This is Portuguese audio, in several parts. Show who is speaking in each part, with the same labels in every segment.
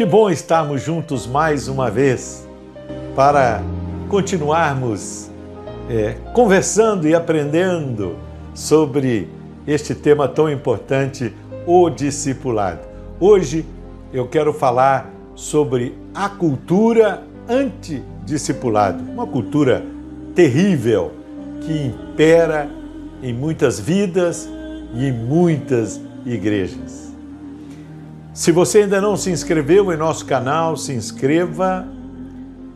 Speaker 1: Que bom estarmos juntos mais uma vez para continuarmos é, conversando e aprendendo sobre este tema tão importante, o discipulado. Hoje eu quero falar sobre a cultura antidiscipulado, uma cultura terrível que impera em muitas vidas e em muitas igrejas. Se você ainda não se inscreveu em nosso canal, se inscreva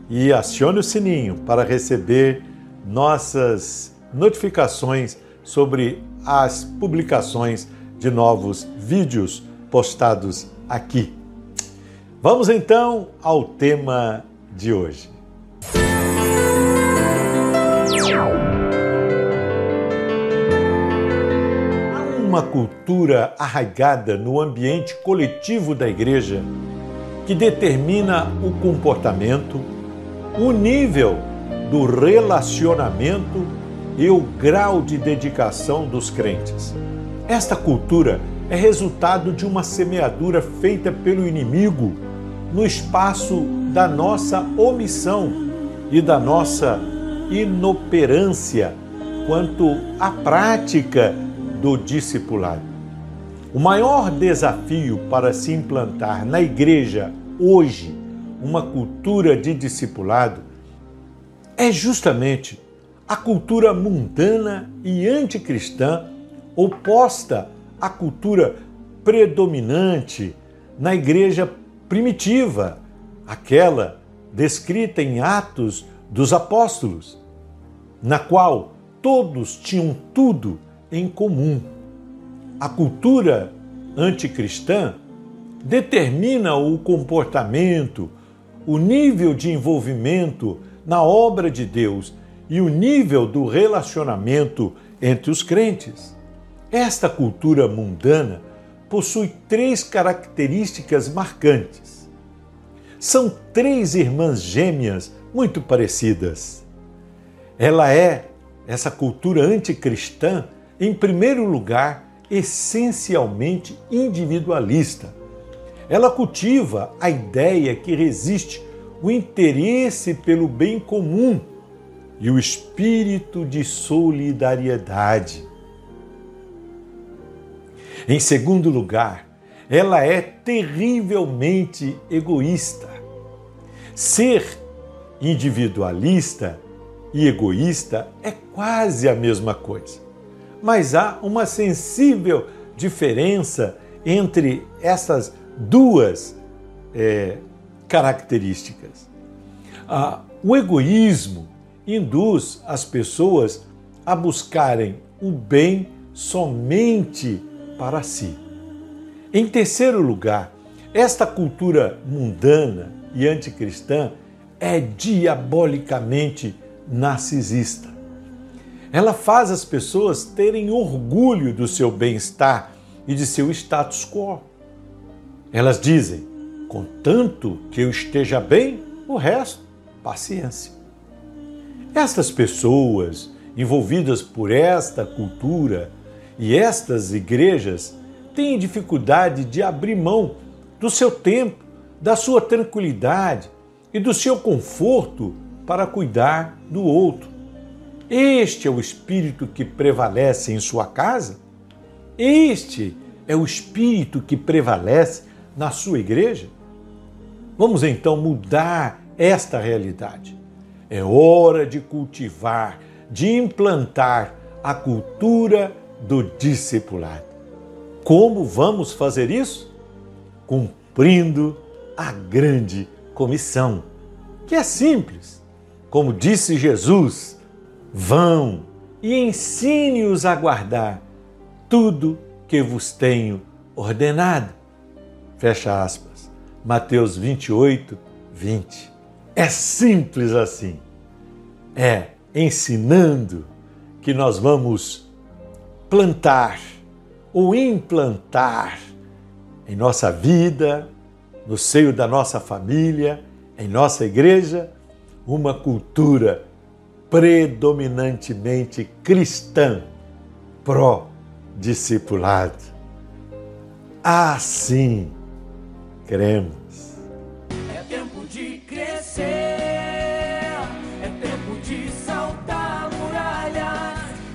Speaker 1: e acione o sininho para receber nossas notificações sobre as publicações de novos vídeos postados aqui. Vamos então ao tema de hoje. Uma cultura arraigada no ambiente coletivo da igreja que determina o comportamento, o nível do relacionamento e o grau de dedicação dos crentes. Esta cultura é resultado de uma semeadura feita pelo inimigo no espaço da nossa omissão e da nossa inoperância quanto à prática do discipulado. O maior desafio para se implantar na igreja hoje uma cultura de discipulado é justamente a cultura mundana e anticristã oposta à cultura predominante na igreja primitiva, aquela descrita em Atos dos Apóstolos, na qual todos tinham tudo em comum. A cultura anticristã determina o comportamento, o nível de envolvimento na obra de Deus e o nível do relacionamento entre os crentes. Esta cultura mundana possui três características marcantes. São três irmãs gêmeas muito parecidas. Ela é, essa cultura anticristã, em primeiro lugar, essencialmente individualista. Ela cultiva a ideia que resiste o interesse pelo bem comum e o espírito de solidariedade. Em segundo lugar, ela é terrivelmente egoísta. Ser individualista e egoísta é quase a mesma coisa, mas há uma sensível diferença entre essas duas é, características. Ah, o egoísmo induz as pessoas a buscarem o bem somente para si. Em terceiro lugar, esta cultura mundana e anticristã é diabolicamente narcisista. Ela faz as pessoas terem orgulho do seu bem-estar e de seu status quo. Elas dizem: contanto que eu esteja bem, o resto, paciência. Estas pessoas envolvidas por esta cultura e estas igrejas têm dificuldade de abrir mão do seu tempo, da sua tranquilidade e do seu conforto para cuidar do outro. Este é o espírito que prevalece em sua casa? Este é o espírito que prevalece na sua igreja? Vamos então mudar esta realidade. É hora de cultivar, de implantar a cultura do discipulado. Como vamos fazer isso? Cumprindo a grande comissão, que é simples. Como disse Jesus, vão e ensine-os a guardar tudo que vos tenho ordenado. Fecha aspas. Mateus 28, 20. É simples assim. É ensinando que nós vamos plantar ou implantar em nossa vida, no seio da nossa família, em nossa igreja, uma cultura predominantemente cristã, pró-discipulado. Assim cremos.
Speaker 2: É tempo de crescer, é tempo de saltar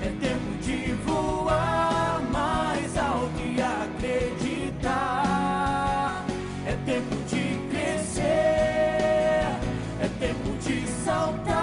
Speaker 2: é tempo de voar mais acreditar. É tempo de crescer, é tempo de saltar.